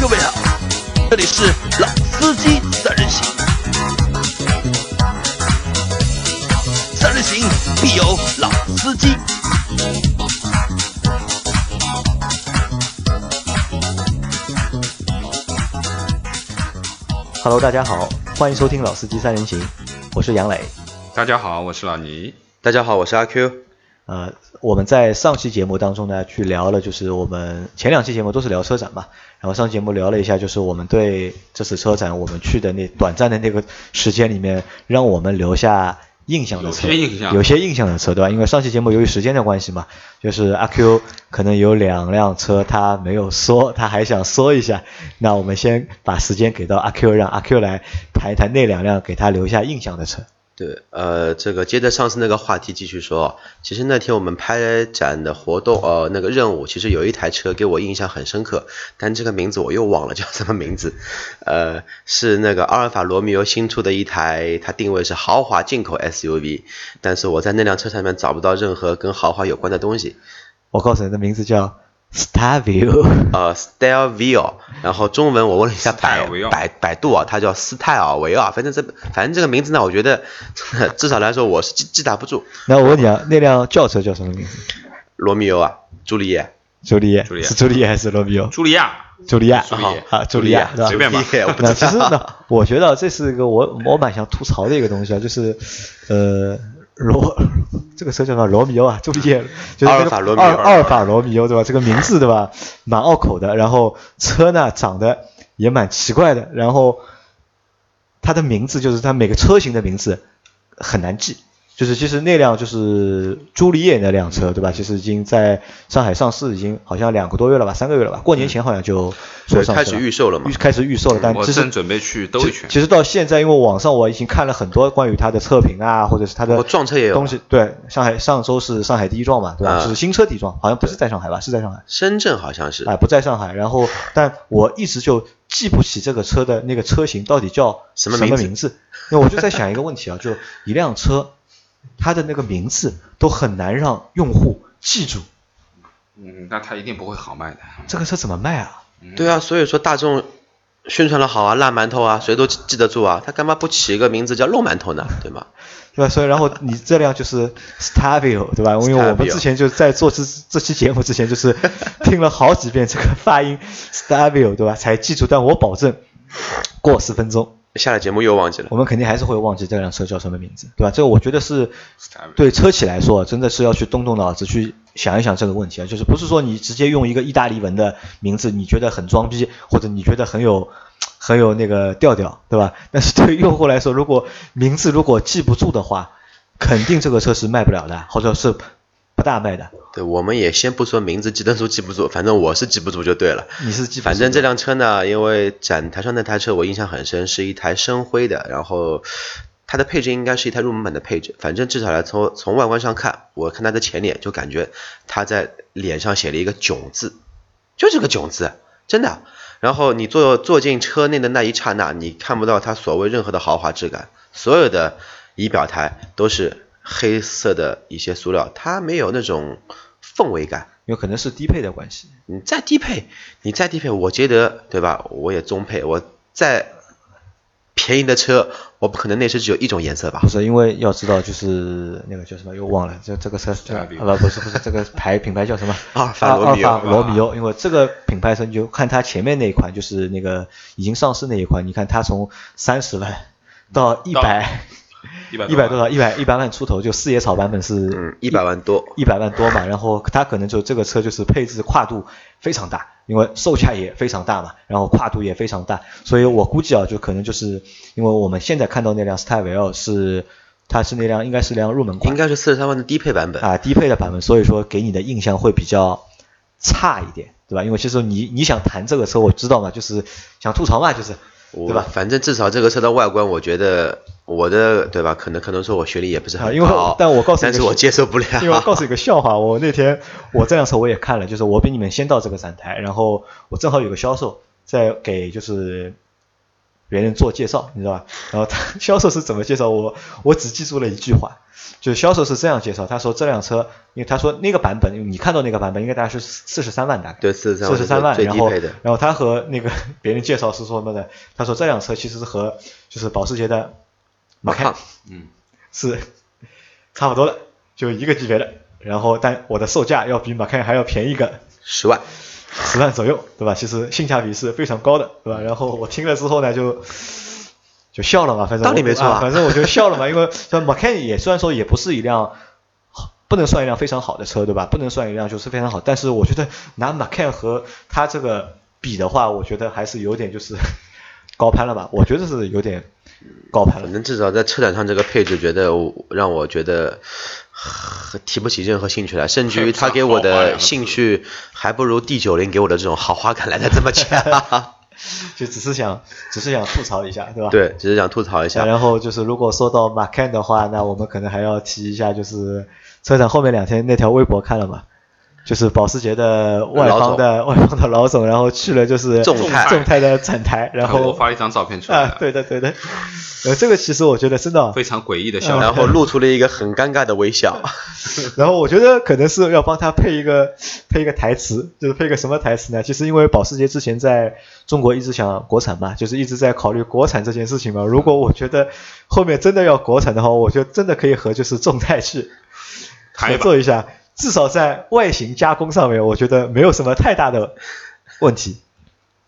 各位好，这里是老司机三人行，三人行必有老司机。Hello，大家好，欢迎收听《老司机三人行》，我是杨磊。大家好，我是老倪。大家好，我是阿 Q。呃，我们在上期节目当中呢，去聊了，就是我们前两期节目都是聊车展嘛，然后上期节目聊了一下，就是我们对这次车展我们去的那短暂的那个时间里面，让我们留下印象的车，有些印象有些印象的车，对吧？因为上期节目由于时间的关系嘛，就是阿 Q 可能有两辆车他没有说，他还想说一下，那我们先把时间给到阿 Q，让阿 Q 来谈一谈那两辆给他留下印象的车。对，呃，这个接着上次那个话题继续说，其实那天我们拍展的活动，呃，那个任务，其实有一台车给我印象很深刻，但这个名字我又忘了叫什么名字，呃，是那个阿尔法罗密欧新出的一台，它定位是豪华进口 SUV，但是我在那辆车上面找不到任何跟豪华有关的东西，我告诉你的名字叫 Stelvio。呃，Stelvio，然后中文我问了一下百百百度啊，它叫斯泰尔维尔，反正这反正这个名字呢，我觉得 至少来说我是记记打不住。那我问你啊，那辆轿车叫什么名字？罗密欧啊，朱丽叶，朱丽叶，朱丽叶是朱丽叶还是罗密欧？朱莉亚，茱莉亚，朱丽叶啊，茱莉亚，对吧随便吧那知道。其实呢，我觉得这是一个我我蛮想吐槽的一个东西啊，就是呃罗 这个车叫什么罗密欧啊，中间，就是 那个阿尔法罗密欧阿尔法罗密欧对吧？这个名字对吧，蛮拗口的，然后车呢长得也蛮奇怪的，然后它的名字就是它每个车型的名字很难记。就是其实那辆就是朱丽叶那辆车，对吧？其实已经在上海上市，已经好像两个多月了吧，三个月了吧。过年前好像就说对，开上市始预售了嘛预。开始预售了，但我其实正准备去兜一圈。其实到现在，因为网上我已经看了很多关于它的测评啊，或者是它的撞车也有东西。对，上海上周是上海第一撞嘛，对吧？啊就是新车第一撞，好像不是在上海吧？是在上海，深圳好像是哎，不在上海。然后，但我一直就记不起这个车的那个车型到底叫什什么名字名字，因为我就在想一个问题啊，就一辆车，它的那个名字都很难让用户记住，嗯，那它一定不会好卖的。这个车怎么卖啊？对啊，所以说大众宣传的好啊，烂馒头啊，谁都记记得住啊，他干嘛不起一个名字叫肉馒头呢？对吗？对吧？所以然后你这辆就是 Stabio 对吧？因为我们之前就在做这这期节目之前，就是听了好几遍这个发音 Stabio 对吧？才记住。但我保证，过十分钟，下了节目又忘记了我。们肯定还是会忘记这辆车叫什么名字，对吧？这个我觉得是对车企来说，真的是要去动动脑子去想一想这个问题啊。就是不是说你直接用一个意大利文的名字，你觉得很装逼，或者你觉得很有很有那个调调，对吧？但是对用户来说，如果名字如果记不住的话，肯定这个车是卖不了的，或者是不大卖的。对，我们也先不说名字记得住记不住，反正我是记不住就对了。你是记不住反正这辆车呢，因为展台上那台车我印象很深，是一台深灰的，然后它的配置应该是一台入门版的配置。反正至少来从从外观上看，我看它的前脸就感觉它在脸上写了一个“囧”字，就这个“囧”字，真的。然后你坐坐进车内的那一刹那，你看不到它所谓任何的豪华质感，所有的仪表台都是黑色的一些塑料，它没有那种氛围感。有可能是低配的关系。你再低配，你再低配，我觉得对吧？我也中配，我再便宜的车，我不可能内饰只有一种颜色吧不？是因为要知道，就是那个叫什么又忘了，这这个车叫啊不不是不是这个 牌品牌叫什么？阿尔法罗密欧阿尔法罗密欧，因为这个品牌车你就看它前面那一款，就是那个已经上市那一款，你看它从三十万到一百一百一百多少，一百一百万出头，就四叶草版本是嗯，一百万多。一百万多嘛，然后它可能就这个车就是配置跨度非常大，因为售价也非常大嘛，然后跨度也非常大，所以我估计啊，就可能就是因为我们现在看到那辆 Style 是它是那辆应该是辆入门款，应该是四十三万的低配版本。啊低配的版本，所以说给你的印象会比较差一点，对吧？因为其实你你想谈这个车，我知道嘛，就是想吐槽嘛，就是对吧？反正至少这个车的外观，我觉得我的对吧？可能可能说我学历也不是啊因为但我告诉你但是我接受不了。因为我告诉你个笑话，我那天我这辆车我也看了，就是我比你们先到这个展台，然后我正好有个销售在给就是别人做介绍，你知道吧？然后他销售是怎么介绍我？我只记住了一句话，就是销售是这样介绍，他说这辆车，因为他说那个版本，你看到那个版本应该大概是四十三万大概，对43万四十三万，然后然后他和那个 别人介绍是说什么的？他说这辆车其实是和就是保时捷的马康看嗯，是差不多的，就一个级别的。然后但我的售价要比马看还要便宜个十万，十万左右，对吧？其实性价比是非常高的，对吧？然后我听了之后呢，就就笑了嘛，反正我道理没错啊啊，反正我就笑了嘛，因为像 Macan 也虽然说也不是一辆好不能算一辆非常好的车，对吧？不能算一辆就是非常好，但是我觉得拿 Macan 和它这个比的话，我觉得还是有点就是 高攀了吧？我觉得是有点高攀了反。正至少在车展上这个配置，觉得让我觉得提不起任何兴趣来，甚至于他给我的兴趣 还不如 D 九零给我的这种豪华感来的这么强。就只是想只是想吐槽一下，对吧？对，只是想吐槽一下。然后就是如果说到 Macan 的话，那我们可能还要提一下，就是车展后面两天那条微博看了嘛，就是保时捷的外方的外方的老总，然后去了就是众泰众泰的展台，然后发了一张照片出来啊，对的对的，呃，这个其实我觉得真的，非常诡异的笑然。后露出了一个很尴尬的微笑。然后我觉得可能是要帮他配一个配一个台词，就是配个什么台词呢？其实因为保时捷之前在中国一直想国产嘛，就是一直在考虑国产这件事情嘛。如果我觉得后面真的要国产的话，我觉得真的可以和就是众泰去合作一下，至少在外形加工上面，我觉得没有什么太大的问题，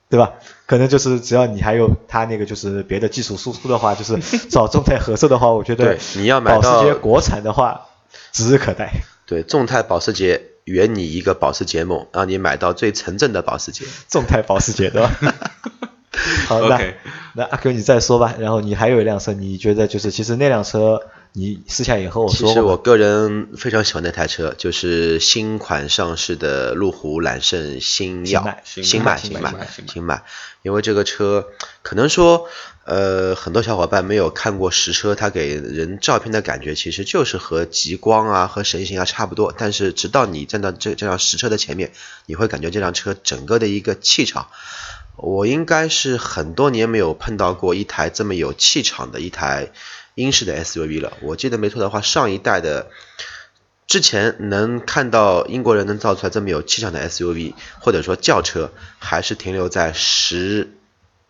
对吧？可能就是只要你还有他那个就是别的技术输出的话，就是 找众泰合作的话，我觉得你要买保时到捷国产的话指日可待。对，众泰保时捷圆你一个保时捷梦，让你买到最纯正的保时捷。众泰保时捷对吧？好，那 OK 那阿 Q 你再说吧。然后你还有一辆车，你觉得就是其实那辆车你私下也和我说过嘛，实我个人非常喜欢那台车，就是新款上市的路虎揽胜星耀新买新买新迈新迈，因为这个车可能说，呃，很多小伙伴没有看过实车，它给人照片的感觉其实就是和极光啊和神行啊差不多，但是直到你站到这这辆实车的前面，你会感觉这辆车整个的一个气场。我应该是很多年没有碰到过一台这么有气场的一台英式的 SUV 了。我记得没错的话，上一代的之前能看到英国人能造出来这么有气场的 SUV，或者说轿车，还是停留在十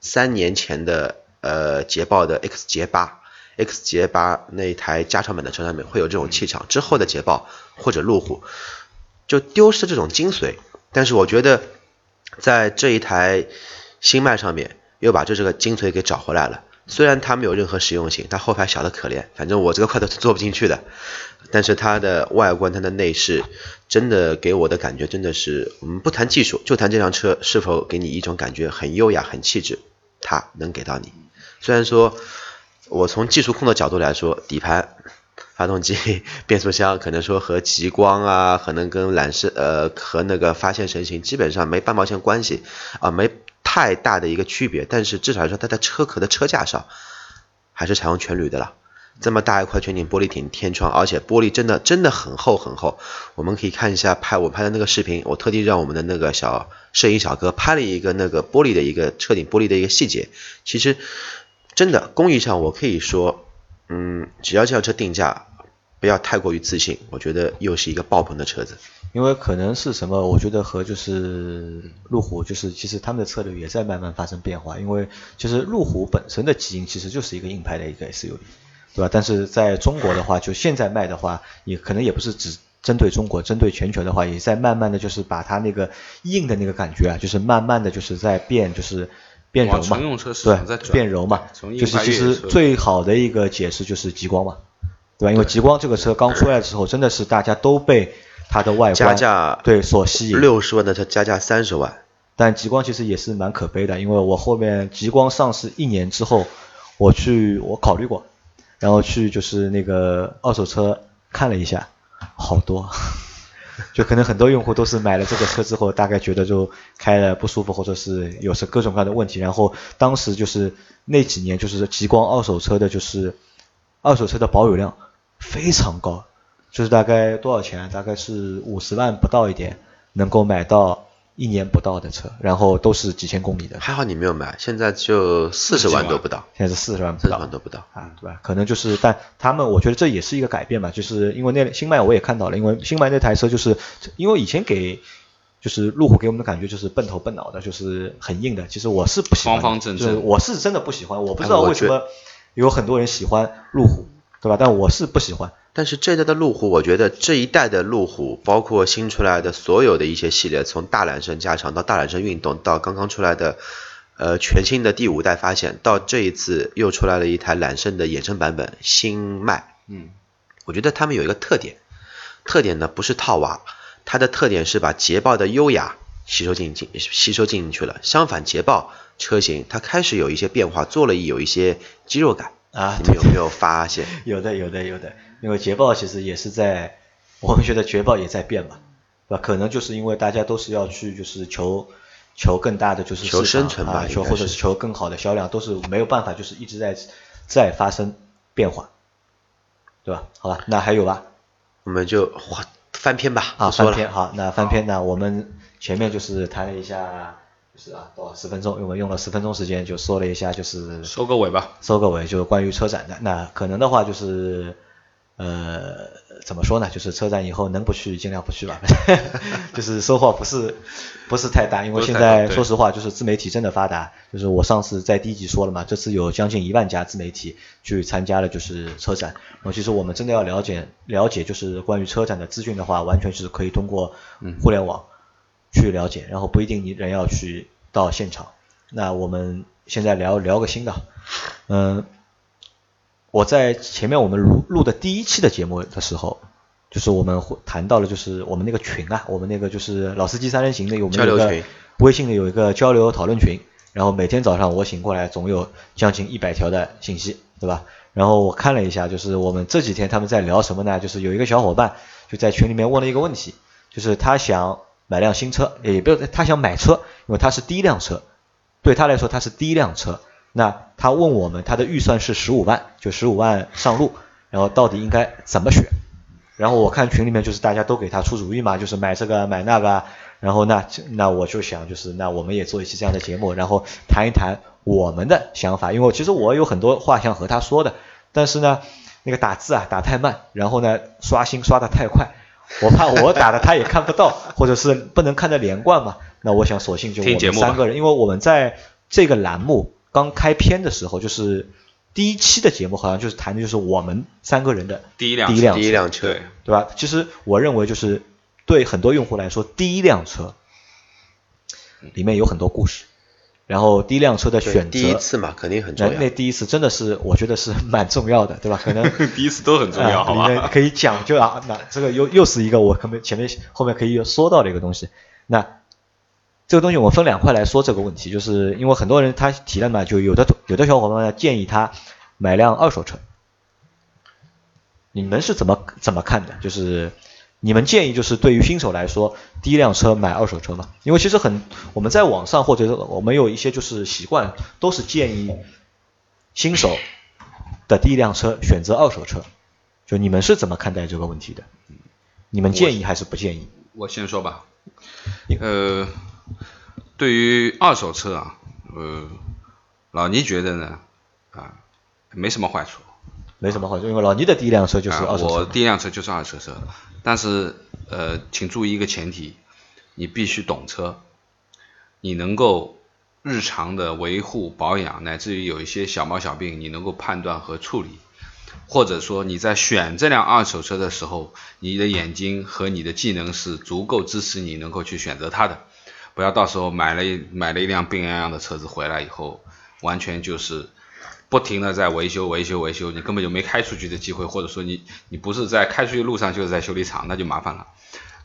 三年前的呃捷豹的 X 捷八。X 捷八那一台加长版的车上面会有这种气场，之后的捷豹或者路虎就丢失这种精髓。但是我觉得在这一台新迈上面又把这这个精髓给找回来了。虽然它没有任何实用性，它后排小的可怜，反正我这个块头是坐不进去的。但是它的外观、它的内饰，真的给我的感觉真的是，我们不谈技术，就谈这辆车是否给你一种感觉很优雅、很气质，它能给到你。虽然说，我从技术控的角度来说，底盘、发动机、变速箱可能说和极光啊，可能跟揽胜呃和那个发现神行基本上没半毛钱关系啊、没太大的一个区别，但是至少来说它在车壳的车架上还是采用全铝的了。这么大一块全景玻璃顶天窗，而且玻璃真的真的很厚很厚。我们可以看一下拍我拍的那个视频，我特地让我们的那个小摄影小哥拍了一个那个玻璃的一个车顶玻璃的一个细节。其实真的工艺上我可以说，嗯，只要这辆车定价不要太过于自信，我觉得又是一个爆棚的车子。因为可能是什么，我觉得和就是路虎，就是其实他们的策略也在慢慢发生变化。因为其实路虎本身的基因其实就是一个硬派的一个 SUV，对吧？但是在中国的话，就现在卖的话，也可能也不是只针对中国，针对全球的话，也在慢慢的就是把它那个硬的那个感觉啊，就是慢慢的就是在变，就是变柔嘛对，变柔嘛。就是其实最好的一个解释就是极光嘛，对吧？因为极光这个车刚出来的时候，真的是大家都被它的外观加价对所吸引。六十万的车加价三十万，但极光其实也是蛮可悲的，因为我后面极光上市一年之后，我去我考虑过，然后去就是那个二手车看了一下，好多，就可能很多用户都是买了这个车之后，大概觉得就开了不舒服，或者是有是各种各样的问题，然后当时就是那几年就是极光二手车的就是二手车的保有量非常高，就是大概多少钱啊？大概是五十万不到一点，能够买到一年不到的车，然后都是几千公里的，还好你没有买，现在就四十万都不到，现在是四十万不四十到万都不到。啊，对吧？可能就是，但他们我觉得这也是一个改变吧，就是因为那新迈我也看到了，因为新迈那台车就是因为以前给就是路虎给我们的感觉就是笨头笨脑的，就是很硬的。其实我是不喜欢，方方正正就是我是真的不喜欢，我不知道为什么有很多人喜欢路虎，对吧？但我是不喜欢。但是这一代的路虎，我觉得这一代的路虎，包括新出来的所有的一些系列，从大揽胜加长到大揽胜运动，到刚刚出来的呃全新的第五代发现，到这一次又出来了一台揽胜的衍生版本新迈，嗯，我觉得他们有一个特点，特点呢不是套娃，它的特点是把捷豹的优雅吸收进进吸收进去了。相反，捷豹车型它开始有一些变化，做了有一些肌肉感啊你有没有发现？有的，有的，有的。因为捷豹其实也是在，我们觉得捷豹也在变嘛，对吧？可能就是因为大家都是要去就是求求更大的就是求生存吧啊，求或者是求更好的销量，都是没有办法就是一直在在发生变化，对吧？好吧，那还有吧？我们就哇翻篇吧，啊。翻篇好，那翻篇那，我们前面就是谈了一下，就是啊多少十分钟，因为我们用了十分钟时间就说了一下就是收个尾吧。收个尾，就是关于车展的。那可能的话就是，呃，怎么说呢？就是车展以后能不去尽量不去吧，就是收获不是不是太大，因为现在说实话，就是自媒体真的发达。就是我上次在第一集说了嘛，这次有将近一万家自媒体去参加了就是车展。其实我们真的要了解了解就是关于车展的资讯的话，完全是可以通过互联网去了解，然后不一定你人要去到现场。那我们现在聊聊个新的，嗯、我在前面我们录录的第一期的节目的时候，就是我们会谈到了，就是我们那个群啊，我们那个就是老司机三人行的，我们有个交流群微信的有一个交流讨论群，然后每天早上我醒过来总有将近一百条的信息，对吧？然后我看了一下，就是我们这几天他们在聊什么呢？就是有一个小伙伴就在群里面问了一个问题，就是他想买辆新车，也不是他想买车，因为他是第一辆车，对他来说他是第一辆车。那他问我们，他的预算是十五万，就十五万上路，然后到底应该怎么选？然后我看群里面就是大家都给他出主意嘛，就是买这个买那个，然后那那我就想就是那我们也做一期这样的节目，然后谈一谈我们的想法，因为其实我有很多话想和他说的，但是呢那个打字啊打太慢，然后呢刷新刷的太快，我怕我打的他也看不到，或者是不能看得连贯嘛，那我想索性就我们三个人，因为我们在这个栏目刚开篇的时候，就是第一期的节目，好像就是谈的就是我们三个人的第一辆第一辆第一辆车。对，对吧？其实我认为就是对很多用户来说，第一辆车里面有很多故事，然后第一辆车的选择，第一次嘛，肯定很重要。那第一次真的是我觉得是蛮重要的，对吧？可能 第一次都很重要，啊好吧？可以讲究啊，那这个又又是一个我可能前面后面可以说到的一个东西。那这个东西我们分两块来说这个问题，就是因为很多人他提了嘛，就有的有的小伙伴呢建议他买辆二手车，你们是怎么怎么看的？就是你们建议就是对于新手来说，第一辆车买二手车吗？因为其实很我们在网上或者我们有一些就是习惯，都是建议新手的第一辆车选择二手车。就你们是怎么看待这个问题的？你们建议还是不建议？我先说吧，呃，对于二手车啊，呃，老倪觉得呢，啊，没什么坏处。没什么坏处，因为老倪的第一辆车就是啊二手车嘛。我第一辆车就是二手车，但是呃，请注意一个前提，你必须懂车，你能够日常的维护保养，乃至于有一些小毛小病，你能够判断和处理，或者说你在选这辆二手车的时候，你的眼睛和你的技能是足够支持你能够去选择它的，不要到时候买了买了一辆病殃殃的车子回来以后，完全就是不停的在维修维修维修，你根本就没开出去的机会，或者说你你不是在开出去路上就是在修理厂，那就麻烦了。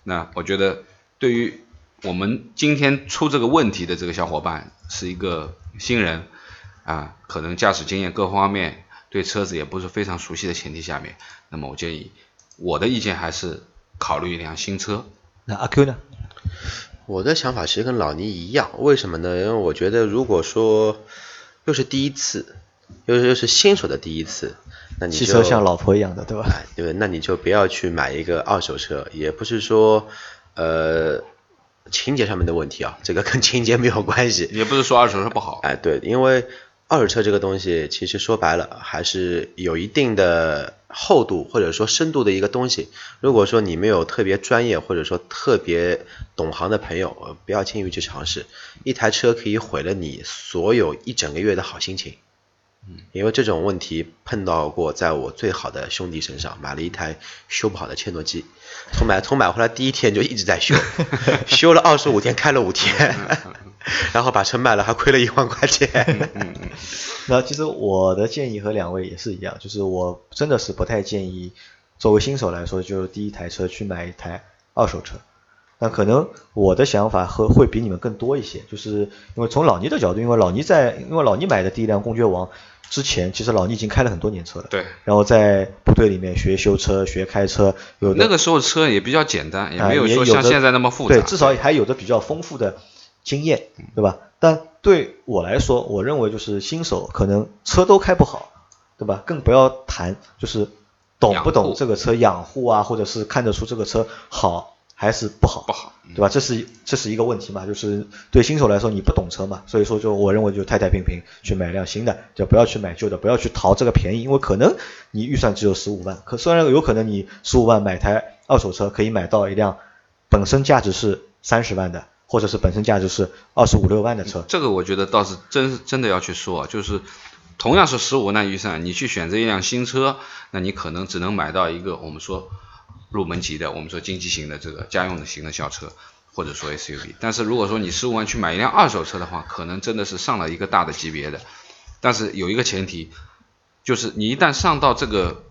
那我觉得对于我们今天出这个问题的这个小伙伴是一个新人啊，可能驾驶经验各方面对车子也不是非常熟悉的前提下面，那么我建议我的意见还是考虑一辆新车。那阿 Q 呢？我的想法其实跟老倪一样，为什么呢？因为我觉得如果说又是第一次，又是又是新手的第一次，那你就汽车像老婆一样的，对吧？哎，对，那你就不要去买一个二手车，也不是说，呃，情节上面的问题啊，这个跟情节没有关系。也不是说二手车不好，哎，对，因为二手车这个东西，其实说白了还是有一定的厚度或者说深度的一个东西。如果说你没有特别专业或者说特别懂行的朋友，呃不要轻易去尝试。一台车可以毁了你所有一整个月的好心情。因为这种问题碰到过，在我最好的兄弟身上，买了一台修不好的切诺基，从买从买回来第一天就一直在修，修了二十五天，开了五天，然后把车卖了，还亏了一万块钱。那其实我的建议和两位也是一样，就是我真的是不太建议作为新手来说，就是第一台车去买一台二手车。那可能我的想法和会比你们更多一些，就是因为从老倪的角度，因为老倪在，因为老倪买的第一辆公爵王之前，其实老倪已经开了很多年车了。对。然后在部队里面学修车、学开车，有那个时候车也比较简单，也没有说像现在那么复杂。对，至少还有着比较丰富的经验，对吧？但对我来说，我认为就是新手可能车都开不好，对吧？更不要谈就是懂不懂这个车养护啊，或者是看得出这个车好还是不好，不好，对吧？这是这是一个问题嘛，就是对新手来说你不懂车嘛，所以说就我认为就太太平平去买辆新的，就不要去买旧的，不要去淘这个便宜，因为可能你预算只有十五万，可虽然有可能你十五万买台二手车可以买到一辆本身价值是三十万的，或者是本身价值是二十五六万的车，这个我觉得倒是真真的要去说啊，就是同样是十五万预算，你去选择一辆新车，那你可能只能买到一个我们说入门级的，我们说经济型的这个家用的型的小车，或者说 SUV。但是如果说你十五万去买一辆二手车的话，可能真的是上了一个大的级别的。但是有一个前提，就是你一旦上到这个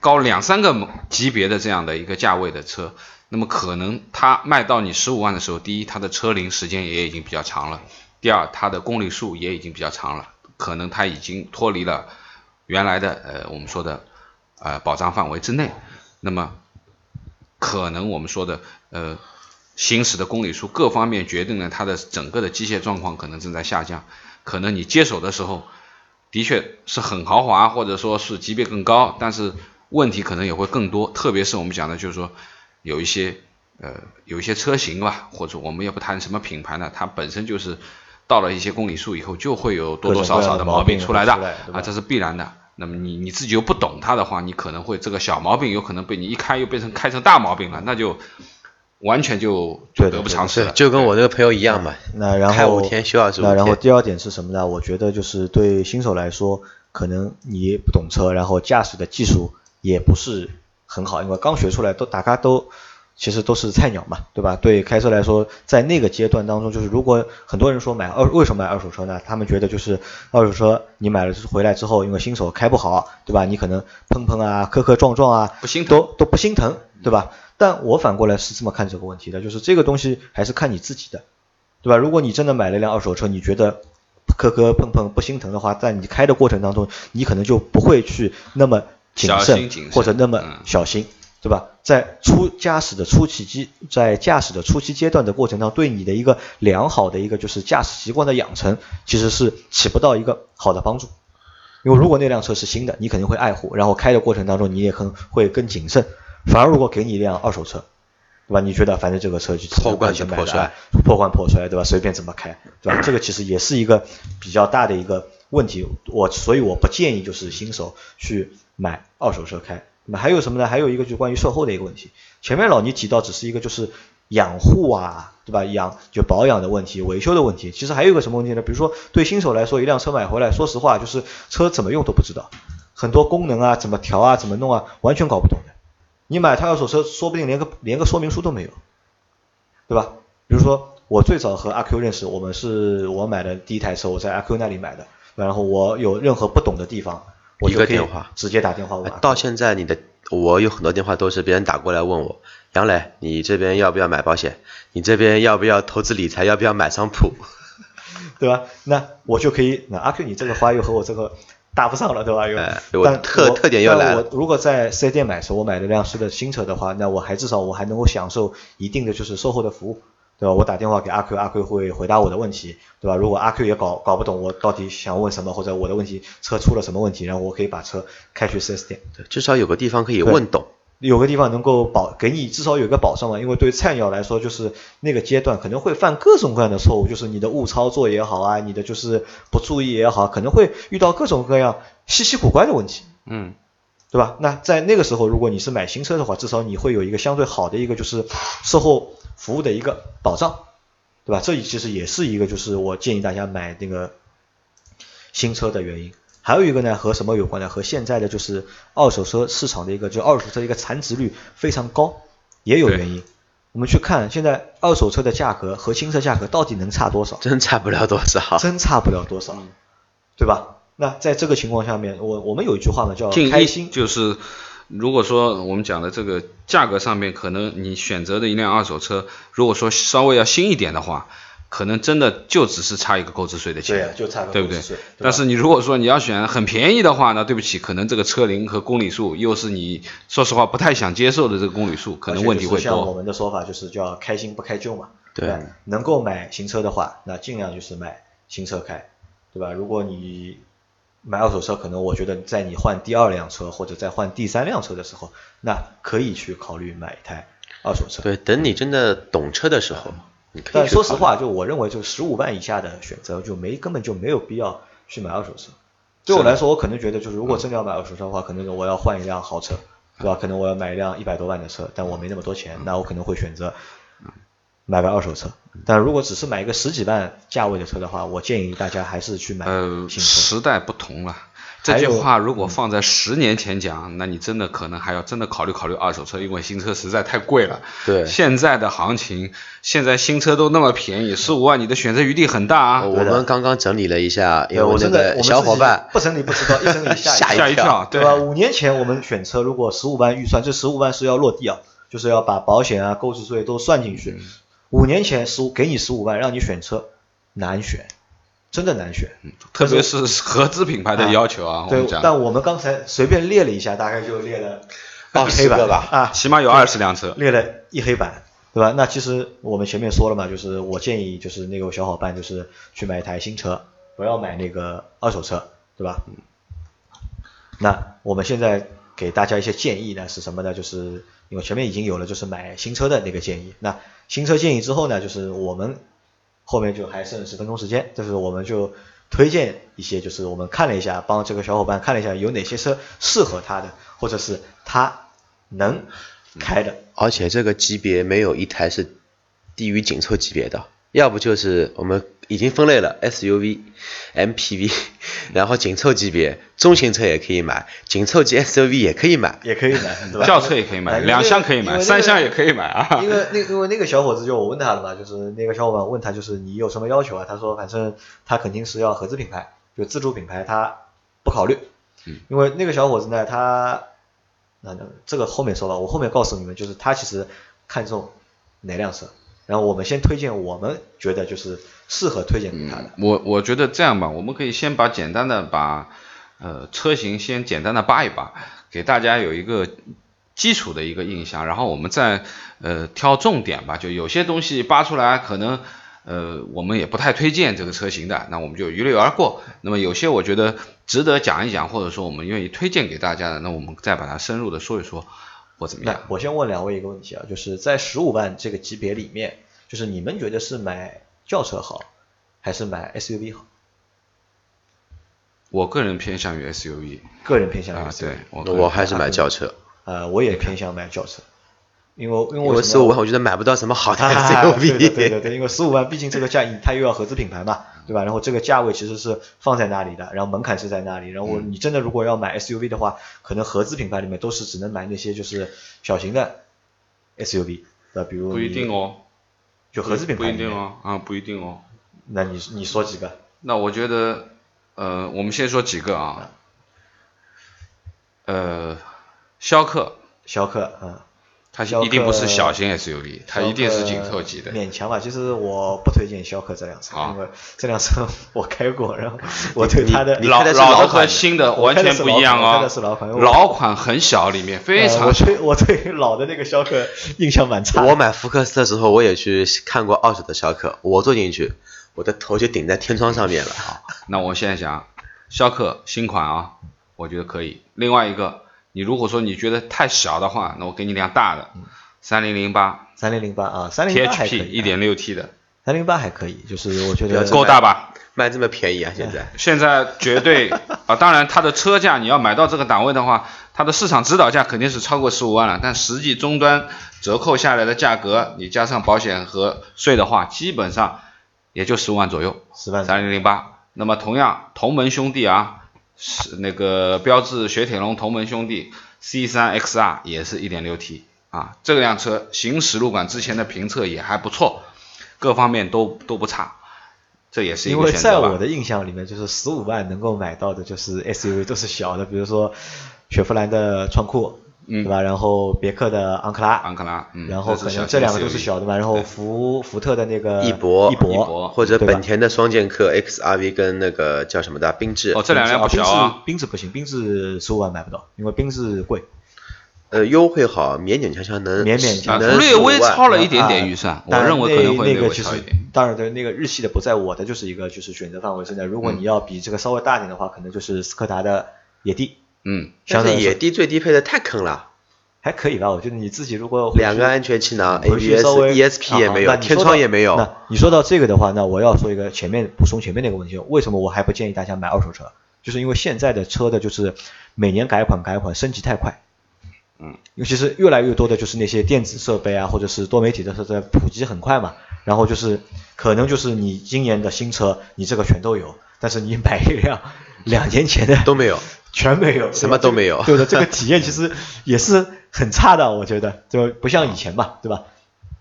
高两三个级别的这样的一个价位的车，那么可能它卖到你十五万的时候，第一，它的车龄时间也已经比较长了；第二，它的公里数也已经比较长了，可能它已经脱离了原来的呃我们说的呃保障范围之内。那么可能我们说的呃行驶的公里数各方面决定了它的整个的机械状况可能正在下降，可能你接手的时候的确是很豪华，或者说是级别更高，但是问题可能也会更多，特别是我们讲的就是说有一些呃有一些车型吧，或者我们也不谈什么品牌呢，它本身就是到了一些公里数以后就会有多多少少的毛病出来的啊，这是必然的。那么你你自己又不懂它的话，你可能会这个小毛病有可能被你一开又变成开成大毛病了，那就完全就就对的得不偿失了。就跟我那个朋友一样嘛，那然后开五天休二十五那然后。第二点是什么呢？我觉得就是对新手来说，可能你不懂车，然后驾驶的技术也不是很好，因为刚学出来都大家都其实都是菜鸟嘛，对吧？对开车来说，在那个阶段当中，就是如果很多人说买二为什么买二手车呢？他们觉得就是二手车你买了回来之后，因为新手开不好，对吧？你可能碰碰啊、磕磕撞撞啊，不心疼都都不心疼，对吧？但我反过来是这么看这个问题的，就是这个东西还是看你自己的，对吧？如果你真的买了一辆二手车，你觉得磕磕碰碰不心疼的话，在你开的过程当中，你可能就不会去那么谨慎或者那么嗯小心，对吧？在初驾驶的初期阶，在驾驶的初期阶段的过程当中，对你的一个良好的一个就是驾驶习惯的养成，其实是起不到一个好的帮助。因为如果那辆车是新的，你肯定会爱护，然后开的过程当中你也很会更谨慎。反而如果给你一辆二手车，对吧？你觉得反正这个车就破罐子破摔啊，破罐破摔，对吧？随便怎么开，对吧？这个其实也是一个比较大的一个问题。我所以我不建议就是新手去买二手车开。那么还有什么呢？还有一个就是关于售后的一个问题。前面老倪提到只是一个就是养护啊，对吧？养就保养的问题、维修的问题。其实还有一个什么问题呢？比如说对新手来说，一辆车买回来，说实话就是车怎么用都不知道，很多功能啊、怎么调啊、怎么弄啊，完全搞不懂的。你买台二手车，说不定连个连个说明书都没有，对吧？比如说我最早和阿 Q 认识，我们是我买的第一台车，我在阿 Q 那里买的，然后我有任何不懂的地方，我一就可以个电话直接打电话问。到现在你的我有很多电话都是别人打过来问我，杨磊，你这边要不要买保险？你这边要不要投资理财？要不要买商铺？对吧？那我就可以，那阿 Q 你这个话又和我这个搭不上了，对吧？又，哎我但我特特点又来了我如果在四 S 店买车，我买了辆是的新车的话，那我还至少我还能够享受一定的就是售后的服务，对吧？我打电话给阿 Q，阿 Q 会回答我的问题，对吧？如果阿 Q 也搞搞不懂我到底想问什么，或者我的问题车出了什么问题，然后我可以把车开去四 S 店。对至少有个地方可以问懂。有个地方能够保给你至少有个保障嘛，因为对菜鸟来说，就是那个阶段可能会犯各种各样的错误，就是你的误操作也好啊，你的就是不注意也好，可能会遇到各种各样稀奇古怪的问题，嗯，对吧？那在那个时候，如果你是买新车的话，至少你会有一个相对好的一个就是售后服务的一个保障，对吧？这其实也是一个就是我建议大家买那个新车的原因。还有一个呢，和什么有关呢？和现在的就是二手车市场的一个，就二手车一个残值率非常高，也有原因。我们去看现在二手车的价格和新车价格到底能差多少？真差不了多少，真差不了多少，对吧？那在这个情况下面，我我们有一句话嘛，叫开心。就是如果说我们讲的这个价格上面，可能你选择的一辆二手车，如果说稍微要新一点的话。可能真的就只是差一个购置税的钱，对，就差个对不对？但是你如果说你要选很便宜的话，那对不起，可能这个车龄和公里数又是你说实话不太想接受的这个公里数，可能问题会多。像我们的说法就是叫开新不开旧嘛，对，能够买新车的话，那尽量就是买新车开，对吧？如果你买二手车，可能我觉得在你换第二辆车或者在换第三辆车的时候，那可以去考虑买一台二手车。对，等你真的懂车的时候。但说实话，就我认为，就十五万以下的选择就没根本就没有必要去买二手车。对我来说，我可能觉得，就是如果真的要买二手车的话，可能我要换一辆豪车，对吧？可能我要买一辆一百多万的车，但我没那么多钱，那我可能会选择买个二手车。但如果只是买一个十几万价位的车的话，我建议大家还是去买新车。时代不同了。这句话如果放在十年前讲，那你真的可能还要真的考虑考虑二手车，因为新车实在太贵了。对，现在的行情，现在新车都那么便宜，十五万你的选择余地很大啊。我们刚刚整理了一下，有那个小伙伴不整理不知道，一整理吓 吓一跳，对吧？五年前我们选车，如果十五万预算，这十五万是要落地啊，就是要把保险啊、购置税都算进去。五年前十五给你十五万让你选车，难选。真的难选，特别是合资品牌的要求啊。对，但我们刚才随便列了一下，大概就列了二十个吧，啊，起码有二十辆车，列了一黑板，对吧？那其实我们前面说了嘛，就是我建议就是那个小伙伴就是去买一台新车，不要买那个二手车，对吧？那我们现在给大家一些建议呢是什么呢？就是因为前面已经有了就是买新车的那个建议，那新车建议之后呢，就是我们。后面就还剩十分钟时间，就是我们就推荐一些，就是我们看了一下，帮这个小伙伴看了一下有哪些车适合他的，或者是他能开的。而且这个级别没有一台是低于紧凑级别的，要不就是我们。已经分类了 SUV、MPV，然后紧凑级别中型车也可以买，紧凑级 SUV 也可以买，也可以买，对吧？轿车也可以买，两厢可以买，三厢也可以买啊。因为那因为那个小伙子就我问他了嘛，就是那个小伙伴问他就是你有什么要求啊？他说反正他肯定是要合资品牌，就自主品牌他不考虑。嗯。因为那个小伙子呢，他那这个后面说吧，我后面告诉你们，就是他其实看中哪辆车。然后我们先推荐我们觉得就是适合推荐给他的。我我觉得这样吧，我们可以先把简单的把呃车型先简单的扒一扒，给大家有一个基础的一个印象，然后我们再呃挑重点吧。就有些东西扒出来，可能呃我们也不太推荐这个车型的，那我们就一掠而过。那么有些我觉得值得讲一讲，或者说我们愿意推荐给大家的，那我们再把它深入的说一说。或怎么样？我先问两位一个问题啊，就是在十五万这个级别里面，就是你们觉得是买轿车好，还是买 SUV 好？我个人偏向于 SUV。个人偏向于 SUV。对，我我还是买轿车。呃，我也偏向买轿车。因为因为十五万我觉得买不到什么好的 SUV。对对对，因为十五万毕竟这个价，它又要合资品牌嘛。对吧？然后这个价位其实是放在那里的，然后门槛是在那里。然后你真的如果要买 SUV 的话，可能合资品牌里面都是只能买那些就是小型的 SUV，呃，比如不一定哦，就合资品牌不一定哦，啊，不一定哦。那你你说几个？那我觉得，呃，我们先说几个啊，呃，逍客，逍客，嗯。它一定不是小型 SUV，它一定是紧凑级的。勉强吧，其实我不推荐逍客这辆车，因为这辆车 我开过，然后我对它的老老的和新的完全不一样哦。老款，老款很小，里面非常。我对我对老的那个逍客印象蛮差。我买福克斯的时候，我也去看过二手的逍客，我坐进去，我的头就顶在天窗上面了。好，那我现在想逍客新款啊，我觉得可以。另外一个。你如果说你觉得太小的话，那我给你辆大的，三零零八三零零八啊，三零八还可 THP 以，一点六 T 的，三零八还可以，就是我觉得够大吧？卖这么便宜啊，现在。现在绝对 啊，当然它的车价你要买到这个档位的话，它的市场指导价肯定是超过十五万了，但实际终端折扣下来的价格，你加上保险和税的话，基本上也就十五万左右，十万三零零八。那么同样同门兄弟啊，是那个标致雪铁龙同门兄弟 C 3 XR 也是一点六 T 啊，这辆车行驶路感之前的评测也还不错，各方面都都不差。这也是一因为个选择吧。在我的印象里面，就是十五万能够买到的，就是 SUV 都是小的，比如说雪佛兰的创酷，嗯对吧？然后别克的昂克拉，昂克拉，嗯，然后可能这两个都是小的嘛，然后福福特的那个翼博翼博，翼博或者本田的双剑客 XRV 跟那个叫什么的缤智，哦，这两辆不小啊。缤智不行，缤智十五万买不到，因为缤智贵。呃，优惠好，勉勉强强能勉勉强强，能略微超了一点点预算，我认为可能会略那那个其实微超一点。当然对那个日系的不在我的就是一个就是选择范围之内。如果嗯你要比这个稍微大点的话，可能就是斯柯达的野地，嗯，但是相对来说野地最低配的太坑了，还可以吧？我觉得你自己如果两个安全气囊，ABS、ESP 也没有，天窗也没有。那你说到这个的话，那我要说一个前面补充前面那个问题，为什么我还不建议大家买二手车？就是因为现在的车的就是每年改款改款升级太快。嗯，尤其是越来越多的就是那些电子设备啊，或者是多媒体的设备普及很快嘛，然后就是可能就是你今年的新车，你这个全都有，但是你买一辆两年前的都没有，全没有，什么都没有对的，这个体验其实也是很差的，我觉得就不像以前嘛，对吧？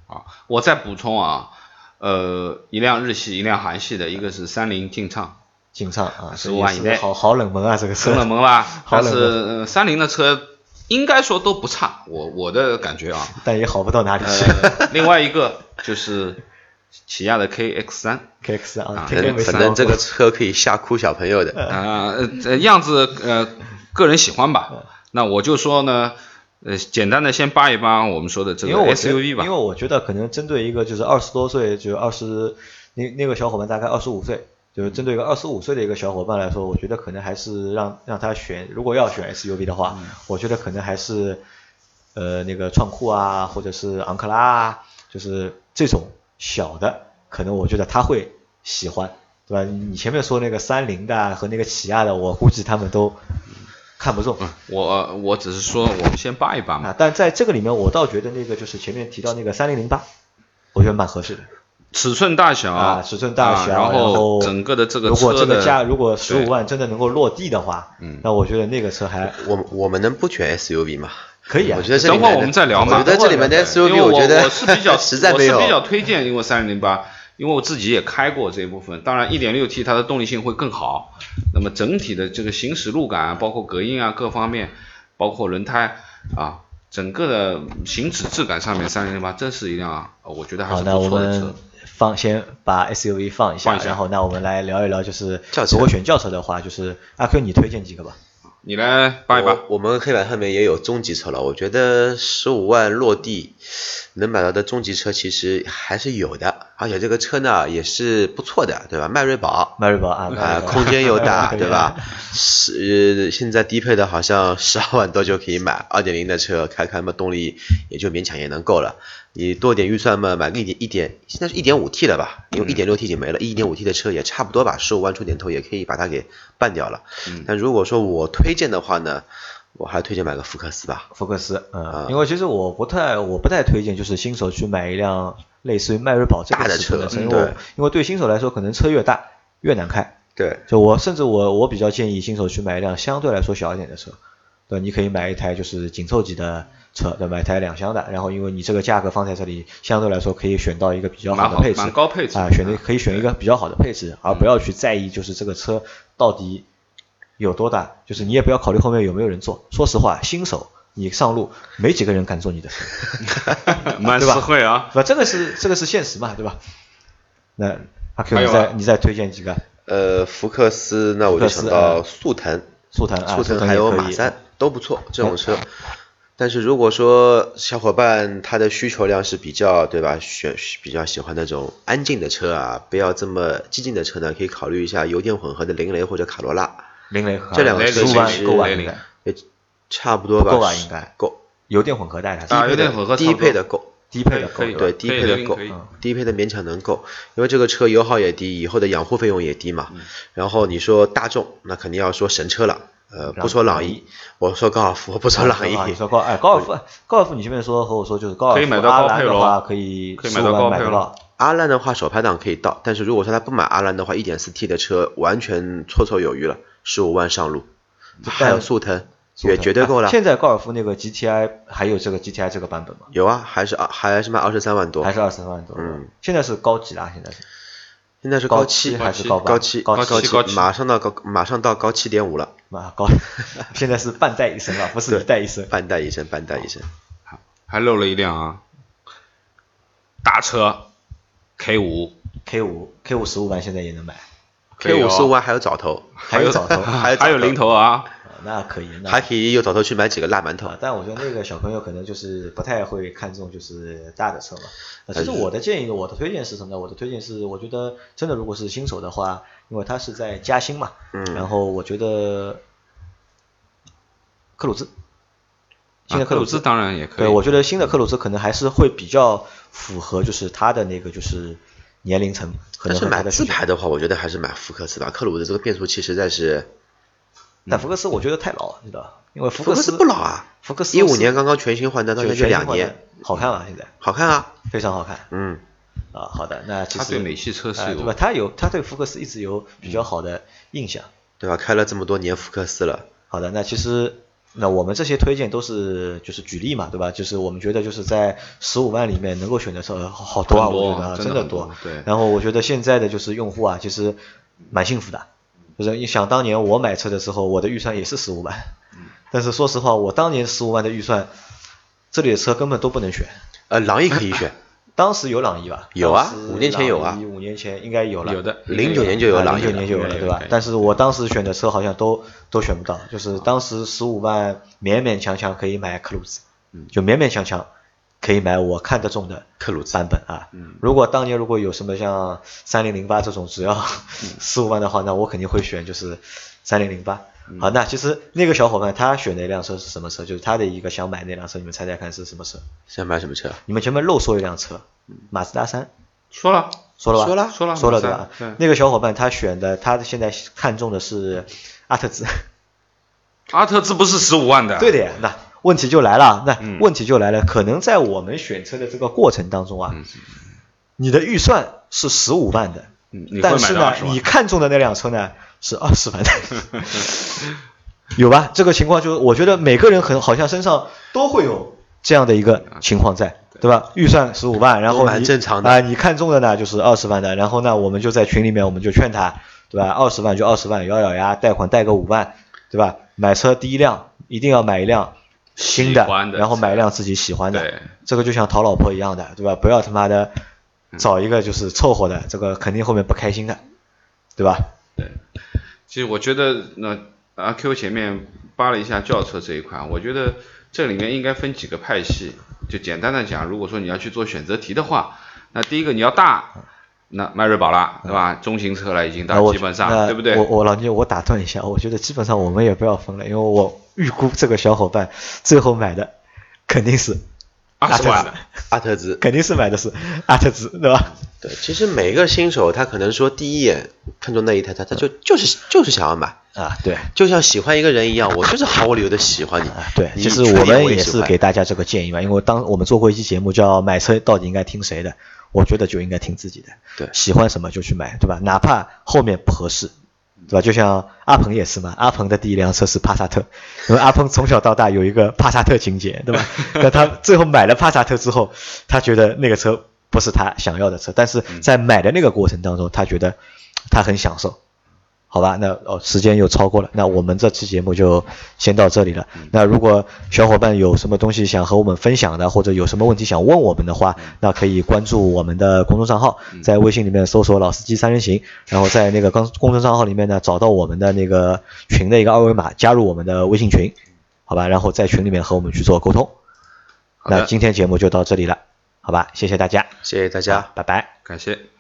啊，我再补充啊，呃，一辆日系，一辆韩系的，一个是三菱劲畅，劲畅啊，15这也是万以内好好冷门啊，这个车很冷门吧？好但是冷门，呃三菱的车应该说都不差，我我的感觉啊。但也好不到哪里去。呃，另外一个就是起亚的 KX 三，KX 三啊过正这个车可以吓哭小朋友的。啊，样子呃，个人喜欢嗯吧。那我就说呢，呃，简单的先扒一扒我们说的这个 SUV 吧因为。我觉得可能针对一个就是二十多岁，就二十那那个小伙伴大概二十五岁，就是针对一个二十五岁的一个小伙伴来说，我觉得可能还是让让他选，如果要选 SUV 的话，嗯我觉得可能还是呃那个创酷啊，或者是昂克拉啊，就是这种小的，可能我觉得他会喜欢，对吧？你前面说那个三菱的啊和那个起亚的，我估计他们都看不中。嗯，我我只是说我们先扒一扒嘛。啊，但在这个里面，我倒觉得那个就是前面提到那个三零零八，我觉得蛮合适的。尺寸大小啊，尺寸大小，啊然后整个的这个如果这个价如果十对五万真的能够落地的话，嗯那我觉得那个车还我我们能不选 SUV 吗？可以啊我觉得等会儿我们再聊嘛我觉得这里面的因 SUV，为我觉得我是比较 实在没有我是比较推荐，因为三零零八，因为我自己也开过这一部分。当然，一点六 T 它的动力性会更好，那么整体的这个行驶路感啊，包括隔音啊各方面，包括轮胎啊，整个的行驶质感上面，三零零八真是一辆呃我觉得还好，是那我们不错的车。放先把 SUV 放一下，放一下然后那我们来聊一聊，就是如果选轿车的话，就是阿 Q 你推荐几个吧？你来扒一扒我。们黑板上面也有中级车了，我觉得十五万落地能买到的中级车其实还是有的，而且这个车呢也是不错的，对吧？迈锐宝迈锐宝啊，空间又大，对吧？是、呃、现在低配的好像十二万多就可以买，二点零的车开开嘛动力也就勉强也能够了。你多点预算嘛，买个一点一点，现在是一点五 T 的吧？因为一点六 T 已经没了，一点五 T 的车也差不多吧，十五万出点头也可以把它给办掉了。但如果说我推荐的话呢，我还推荐买个福克斯吧。福克斯，嗯，啊。因为其实我不太我不太推荐，就是新手去买一辆类似于迈锐宝这个的车尺寸车，因为对。因为对新手来说，可能车越大越难开。对，就我甚至我我比较建议新手去买一辆相对来说小一点的车，对，你可以买一台就是紧凑级的车，对，买一台两厢的，然后因为你这个价格放在这里，相对来说可以选到一个比较好的配置，蛮高配置啊，选的可以选一个比较好的配置，而不要去在意就是这个车到底有多大，就是你也不要考虑后面有没有人坐。说实话，新手你上路没几个人敢坐你的车，蛮对吧实惠啊。对吧？这个是这个是现实嘛，对吧？那阿 Q 你再你再推荐几个？呃，福克斯那我就想到啊速腾，速腾速腾还有马三都不错，这种车。但是如果说小伙伴他的需求量是比较对吧，选比较喜欢那种安静的车啊，不要这么激进的车呢，可以考虑一下油电混合的凌雷或者卡罗拉。林雷和这两个十五万车其实够吧？应该雷凌差不多吧，够吧应该够，油电混合带的，啊，油电混合，低配的够。低配的够，对，低配的够低配的勉强能够，因为这个车油耗也低，以后的养护费用也低嘛。嗯然后你说大众，那肯定要说神车了，呃，不说朗逸，我说高尔夫，我不说朗逸你逸。说高哎高尔夫，高尔夫你前面说和我说就是高尔夫可以买到阿高配的话可以可以买到15万高配咯买得到，阿兰的话手排档可以到，但是如果说他不买阿兰的话，1.4T 的车完全绰绰有余了，十五万上路，还有速腾也绝对够了啊。现在高尔夫那个 GTI 还有这个 GTI 这个版本吗？有啊，还是啊还是卖二十三万多还，是二十三万多？嗯，现在是高级啦，现在是现在是高七还是高八？高七高高七高七马上到高马上到高七点五了，啊高，现在是半代一升了，不是一代一升。半代一升，半代一升。还漏了一辆啊，大车 K 五 K 五 K 五十五万现在也能买，K 五十五万还有早头，还有早头，还有还有零头啊，啊那可以，那还可以有早头去买几个辣馒头啊，。但我觉得那个小朋友可能就是不太会看重就是大的车嘛。呃其实我的建议，我的推荐是什么呢？我的推荐是，我觉得真的如果是新手的话，因为他是在嘉兴嘛，嗯然后我觉得克鲁兹，新的啊克鲁兹兹当然也可以。对，我觉得新的克鲁兹可能还是会比较符合就是他的那个就是年龄层，可能但是买的。自排的话，我觉得还是买福克斯吧。克鲁的这个变速器实在是，但福克斯我觉得太老，你知道吧？因为福福克斯不老啊，福克斯一五年刚刚全新换代，到现在就两年好看吗？现在好看啊。非常好看。嗯，啊，好的，那其实他对美系车是有哎对吧？他有他对福克斯一直有比较好的印象。对吧？开了这么多年福克斯了，好的，那其实那我们这些推荐都是就是举例嘛，对吧？就是我们觉得就是在十五万里面能够选的车好好多啊，多我觉得啊真的多多。对然后我觉得现在的就是用户啊，其实蛮幸福的，就是你想当年我买车的时候，我的预算也是十五万，嗯但是说实话，我当年十五万的预算，这里的车根本都不能选。呃，朗逸可以 选，当时有朗逸吧？有啊五年前有啊年前应该有了。有的，零九年就有了零九年就有了，对吧？但是我当时选的车好像都都选不到，就是当时十五万勉勉强强可以买克鲁兹，就勉勉强强可以买我看得中的克鲁兹版本啊。如果当年如果有什么像三零零八这种只要 十五万的话，那我肯定会选就是三零零八。好，那其实那个小伙伴他选的一辆车是什么车？就是他的一个想买那辆车，你们猜猜看是什么车？想买什么车？你们前面漏说一辆车，马自达三。说了，说了吧？说了说了说了对吧？那个小伙伴他选的，他现在看中的是阿特兹。阿特兹不是十五万的，对的呀，那问题就来了，那嗯问题就来了，可能在我们选车的这个过程当中啊，你的预算是十五万的，但是呢你看中的那辆车呢是二十万的，有吧？这个情况就是，我觉得每个人很好像身上都会有这样的一个情况在，对吧？预算十五万，然后你正常的啊、你看中的呢就是二十万的，然后呢，我们就在群里面我们就劝他，对吧？二十万就二十万，咬咬牙贷款贷个五万，对吧？买车第一辆一定要买一辆新的然后买一辆自己喜欢的，这个就像讨老婆一样的，对吧？不要他妈的找一个就是凑合的，这个肯定后面不开心的，对吧？对，其实我觉得那阿 Q 前面扒了一下轿车这一块，我觉得这里面应该分几个派系。就简单的讲，如果说你要去做选择题的话，那第一个你要大，那迈锐宝啦，对吧？中型车了已经到基本上，对不对？我我老聂，我打断一下，我觉得基本上我们也不要分了，因为我预估这个小伙伴最后买的肯定是二十万的，阿特兹。肯定是买的是阿特兹，对吧？对，其实每个新手他可能说第一眼看中那一台，他他就就是就是想要买，啊，对。就像喜欢一个人一样，我就是毫无理由的喜欢你。啊，对，其实我们也是给大家这个建议嘛，因为当我们做过一期节目叫买车到底应该听谁的，我觉得就应该听自己的，对喜欢什么就去买，对吧？哪怕后面不合适，对吧？就像阿鹏也是嘛，阿鹏的第一辆车是帕萨特，因为阿鹏从小到大有一个帕萨特情节，对吧？那他最后买了帕萨特之后，他觉得那个车不是他想要的车，但是在买的那个过程当中，他觉得他很享受。好吧，那哦，时间又超过了，那我们这期节目就先到这里了。那如果小伙伴有什么东西想和我们分享的，或者有什么问题想问我们的话，那可以关注我们的公众账号，在微信里面搜索“老司机三人行”，然后在那个公公众账号里面呢找到我们的那个群的一个二维码，加入我们的微信群，好吧，然后在群里面和我们去做沟通。那今天节目就到这里了，好吧，谢谢大家，谢谢大家。拜拜。感谢。